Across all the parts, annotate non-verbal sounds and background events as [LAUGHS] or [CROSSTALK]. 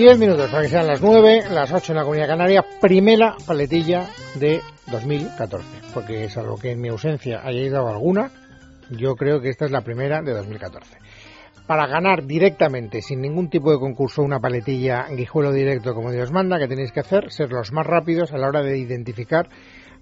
10 minutos para que sean las 9, las 8 en la Comunidad Canaria, primera paletilla de 2014. Porque salvo que en mi ausencia hayáis dado alguna, yo creo que esta es la primera de 2014. Para ganar directamente, sin ningún tipo de concurso, una paletilla guijuelo directo como Dios manda, que tenéis que hacer, ser los más rápidos a la hora de identificar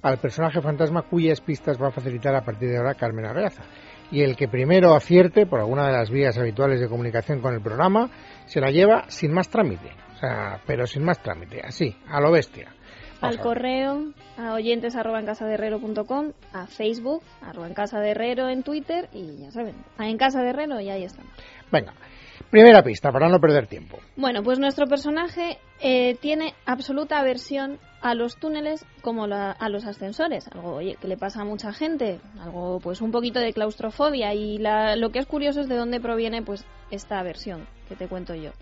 al personaje fantasma cuyas pistas va a facilitar a partir de ahora Carmen Arreaza. Y el que primero acierte por alguna de las vías habituales de comunicación con el programa se la lleva sin más trámite. O sea, pero sin más trámite, así, a lo bestia. Al correo, a oyentes arroba en casa de herrero punto com, a Facebook, arroba en casa de herrero en Twitter y ya saben, a en casa de herrero y ahí estamos. Venga, primera pista para no perder tiempo. Bueno, pues nuestro personaje eh, tiene absoluta aversión a los túneles como a los ascensores, algo que le pasa a mucha gente, algo pues un poquito de claustrofobia y lo que es curioso es de dónde proviene pues esta aversión que te cuento yo.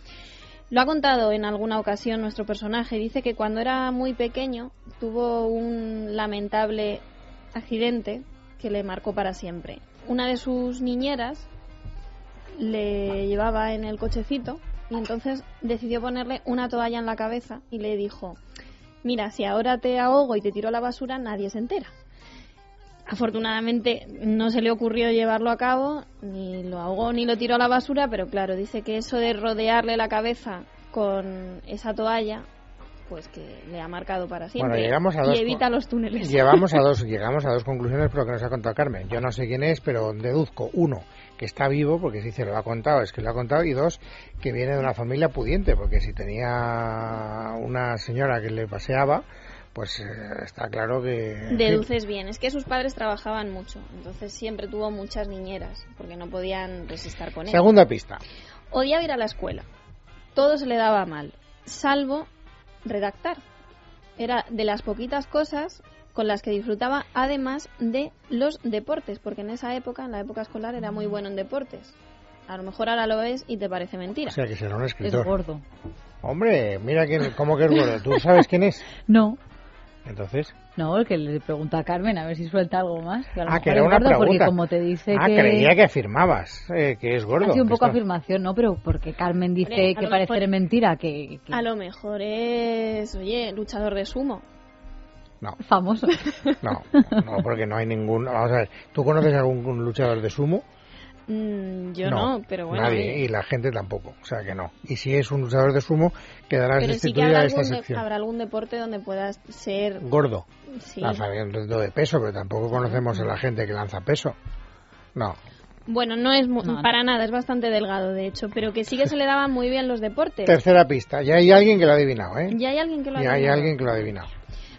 Lo ha contado en alguna ocasión nuestro personaje, dice que cuando era muy pequeño tuvo un lamentable accidente que le marcó para siempre. Una de sus niñeras le llevaba en el cochecito y entonces decidió ponerle una toalla en la cabeza y le dijo, mira, si ahora te ahogo y te tiro a la basura, nadie se entera. Afortunadamente no se le ocurrió llevarlo a cabo, ni lo ahogó ni lo tiró a la basura, pero claro, dice que eso de rodearle la cabeza con esa toalla, pues que le ha marcado para siempre. Bueno, llegamos a dos y evita los túneles. Llevamos a dos, llegamos a dos conclusiones por lo que nos ha contado Carmen. Yo no sé quién es, pero deduzco, uno, que está vivo, porque si se lo ha contado, es que lo ha contado, y dos, que viene de una familia pudiente, porque si tenía una señora que le paseaba, pues eh, está claro que... Deduces bien, es que sus padres trabajaban mucho, entonces siempre tuvo muchas niñeras, porque no podían resistir con él. Segunda pista. Odiaba ir a la escuela. Todo se le daba mal, salvo redactar. Era de las poquitas cosas con las que disfrutaba, además de los deportes, porque en esa época, en la época escolar, era muy bueno en deportes. A lo mejor ahora lo ves y te parece mentira. O sea, que será un Es gordo. Hombre, mira quién, cómo que es gordo. ¿Tú sabes quién es? [LAUGHS] No, Entonces, no, el que le pregunta a Carmen a ver si suelta algo más. que a lo ah, que mejor era es una gordo, pregunta. Porque como te dice ah, que... creía que afirmabas eh, que es gordo. Ha sido un poco está- afirmación, ¿no? Pero porque Carmen dice a que parece mejor- mentira, que, que A lo mejor es, oye, luchador de sumo. No, famoso. no, no, porque no hay ningún... Vamos a ver, ¿tú conoces algún luchador de sumo? Mm, yo no, pero bueno. Nadie, y la gente tampoco, o sea que no. Y si es un luchador de sumo, quedarás Pero sí que destituida habrá de esta algún, de- sección. habrá algún deporte donde puedas ser... Gordo, Sí. lanzamiento de peso, pero tampoco conocemos a la gente que lanza peso. No, Bueno, no es mu- No, no. para nada, es bastante delgado de hecho, pero que sí que se le daban muy bien los deportes. tercera pista, ya hay alguien que lo ha adivinado, ¿eh? Ya hay alguien que lo ha Ya hay alguien que lo ha adivinado.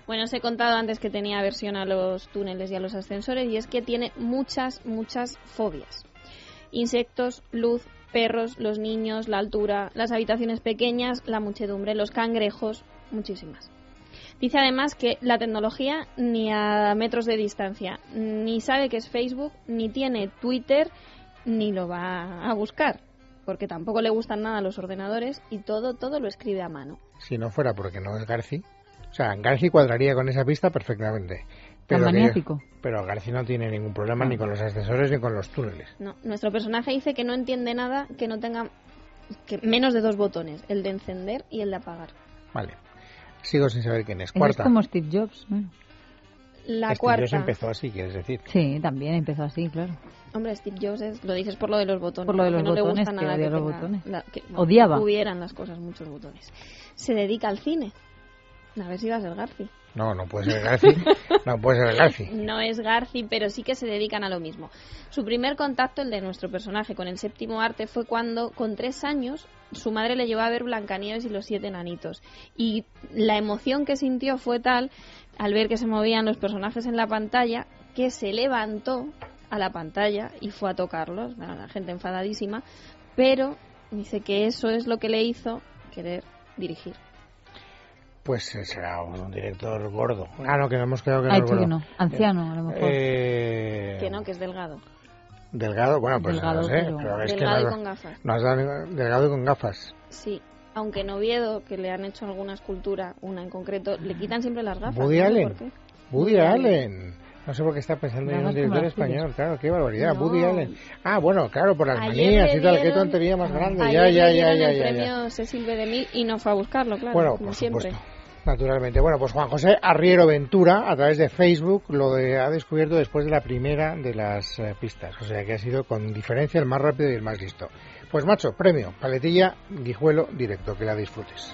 Bueno, os he contado antes que tenía aversión a los túneles y a los ascensores y es que tiene muchas, muchas fobias. Insectos, luz, perros, los niños, la altura, las habitaciones pequeñas, la muchedumbre, los cangrejos, muchísimas. Dice además que la tecnología ni a metros de distancia, ni sabe que es Facebook, ni tiene Twitter, ni lo va a buscar, porque tampoco le gustan nada los ordenadores y todo, todo lo escribe a mano. Si no fuera porque no es Garci, o sea, Garci cuadraría con esa pista perfectamente. Tan Pero, que- maniático. pero Garci no tiene ningún problema ni con los ascensores ni con los túneles. No, nuestro personaje dice que no entiende nada que no tenga que menos de dos botones, el de encender y el de apagar. Vale. Sigo sin saber quién es. Cuarta. es como Steve Jobs. ¿no? La Steve cuarta. Jobs empezó así, quieres decir. Sí, también empezó así, claro. Hombre, Steve Jobs es- lo dices por lo de los botones. Por lo de que los no le botones, gusta que nada odia que los tenga botones. la- que- Odiaba. Hubieran las cosas muchos botones. Se dedica al cine. A ver si va a ser Garci. No, no puede ser Garci. no puede ser Garci. [LAUGHS] No es Garci, pero sí que se dedican a lo mismo. Su primer contacto, el de nuestro personaje con el séptimo arte, fue cuando, con tres años, su madre le llevó a ver Blancanieves y los siete enanitos. Y la emoción que sintió fue tal, al ver que se movían los personajes en la pantalla, que se levantó a la pantalla y fue a tocarlos. Bueno, la gente enfadadísima, pero dice que eso es lo que le hizo querer dirigir. Pues eh, será un director gordo. Ah, no, que no hemos quedado que no dicho gordo. que no. Anciano, a lo mejor. Eh, Que no, que es delgado. Delgado, bueno, pues Delgado, no sé. pero- Pero es que delgado no, y con gafas. no has dado delgado y con gafas. Sí, aunque en Oviedo, que le han hecho alguna escultura, una en concreto, le quitan siempre las gafas. Woody no sé Allen. por qué. Woody Allen. No sé por qué está pensando en un director español, claro, qué barbaridad. No. Woody Allen. Ah, bueno, claro, por las Ayer manías y tal, qué tontería más grande. Ayer Ya, ya, ya, ya, el ya, ya. premio Cecil B. DeMille y no fue a buscarlo, claro, Bueno, como por siempre. supuesto. Naturalmente. Bueno, pues Juan José Arriero Ventura, a través de Facebook, lo de- ha descubierto después de la primera de las eh, pistas. O sea que ha sido con diferencia el más rápido y el más listo. Pues macho, premio, paletilla, guijuelo directo, que la disfrutes.